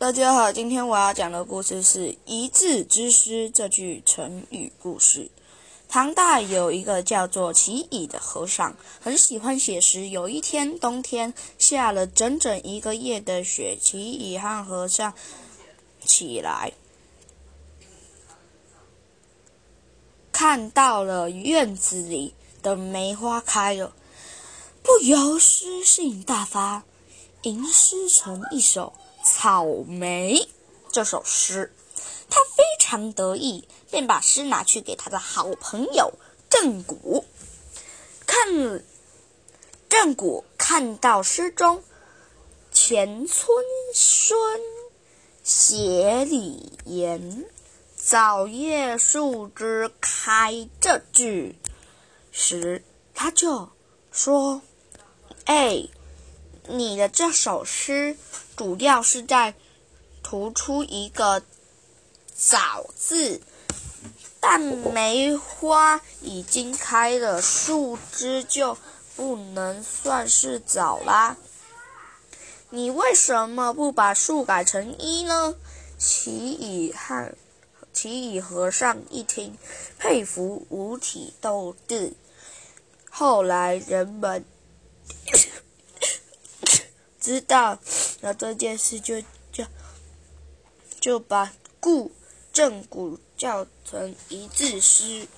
大家好，今天我要讲的故事是“一字之师”这句成语故事。唐代有一个叫做齐乙的和尚，很喜欢写诗。有一天冬天下了整整一个月的雪，齐乙和和尚起来，看到了院子里的梅花开了，不由诗兴大发，吟诗成一首。草莓这首诗，他非常得意，便把诗拿去给他的好朋友郑谷看。郑谷看到诗中“前村孙写李言，早叶树枝开”这句时，他就说：“哎。”你的这首诗主要是在突出一个“早”字，但梅花已经开了，树枝就不能算是早啦。你为什么不把树改成一呢？齐乙和齐乙和尚一听，佩服五体投地。后来人们。知道了这件事，就就就把故正古叫成一字诗，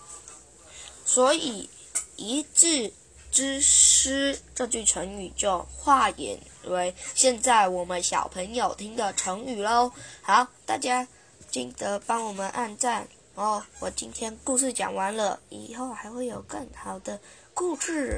所以一字之诗这句成语就化演为现在我们小朋友听的成语喽。好，大家记得帮我们按赞哦。我今天故事讲完了，以后还会有更好的故事。